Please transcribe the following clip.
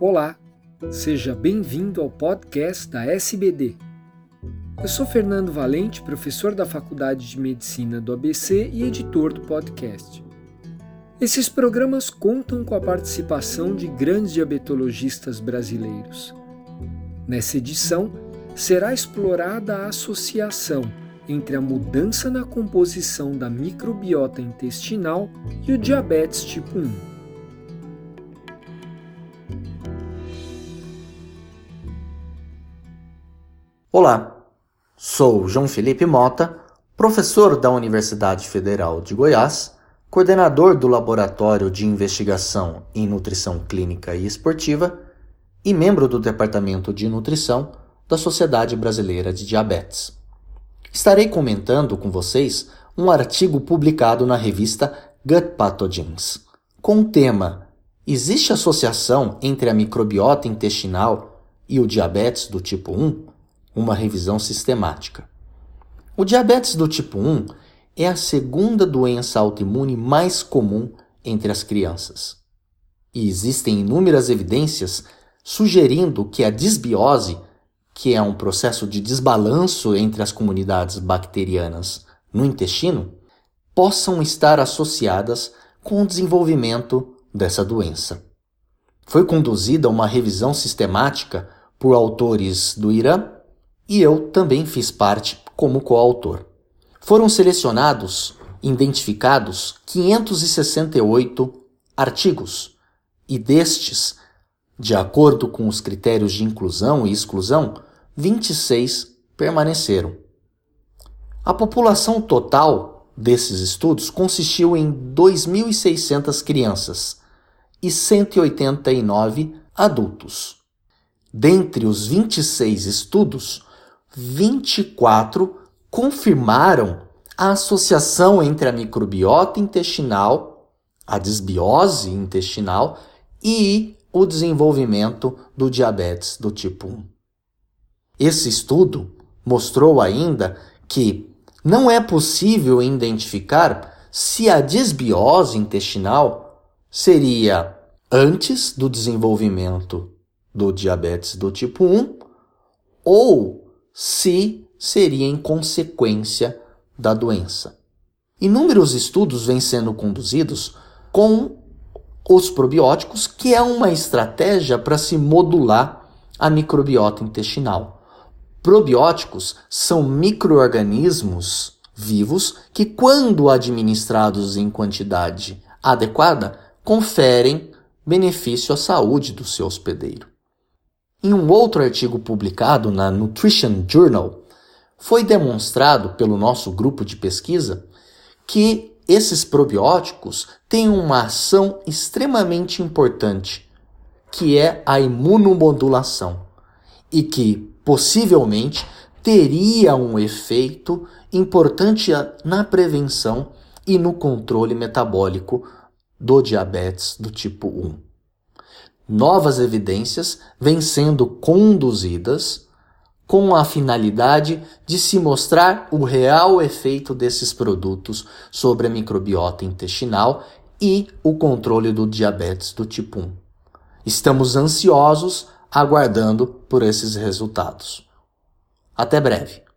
Olá, seja bem-vindo ao podcast da SBD. Eu sou Fernando Valente, professor da Faculdade de Medicina do ABC e editor do podcast. Esses programas contam com a participação de grandes diabetologistas brasileiros. Nessa edição, será explorada a associação entre a mudança na composição da microbiota intestinal e o diabetes tipo 1. Olá, sou João Felipe Mota, professor da Universidade Federal de Goiás, coordenador do Laboratório de Investigação em Nutrição Clínica e Esportiva e membro do Departamento de Nutrição da Sociedade Brasileira de Diabetes. Estarei comentando com vocês um artigo publicado na revista Gut Pathogens, com o tema Existe associação entre a microbiota intestinal e o diabetes do tipo 1? Uma revisão sistemática. O diabetes do tipo 1 é a segunda doença autoimune mais comum entre as crianças. E existem inúmeras evidências sugerindo que a disbiose que é um processo de desbalanço entre as comunidades bacterianas no intestino, possam estar associadas com o desenvolvimento dessa doença. Foi conduzida uma revisão sistemática por autores do Irã e eu também fiz parte como coautor. Foram selecionados, identificados 568 artigos, e destes, de acordo com os critérios de inclusão e exclusão, 26 permaneceram. A população total desses estudos consistiu em 2.600 crianças e 189 adultos. Dentre os 26 estudos, 24 confirmaram a associação entre a microbiota intestinal, a desbiose intestinal e o desenvolvimento do diabetes do tipo 1. Esse estudo mostrou ainda que não é possível identificar se a desbiose intestinal seria antes do desenvolvimento do diabetes do tipo 1 ou se seria em consequência da doença. Inúmeros estudos vêm sendo conduzidos com os probióticos, que é uma estratégia para se modular a microbiota intestinal. Probióticos são microorganismos vivos que, quando administrados em quantidade adequada, conferem benefício à saúde do seu hospedeiro. Em um outro artigo publicado na Nutrition Journal, foi demonstrado pelo nosso grupo de pesquisa que esses probióticos têm uma ação extremamente importante, que é a imunomodulação, e que possivelmente teria um efeito importante na prevenção e no controle metabólico do diabetes do tipo 1. Novas evidências vêm sendo conduzidas com a finalidade de se mostrar o real efeito desses produtos sobre a microbiota intestinal e o controle do diabetes do tipo 1. Estamos ansiosos aguardando por esses resultados. Até breve.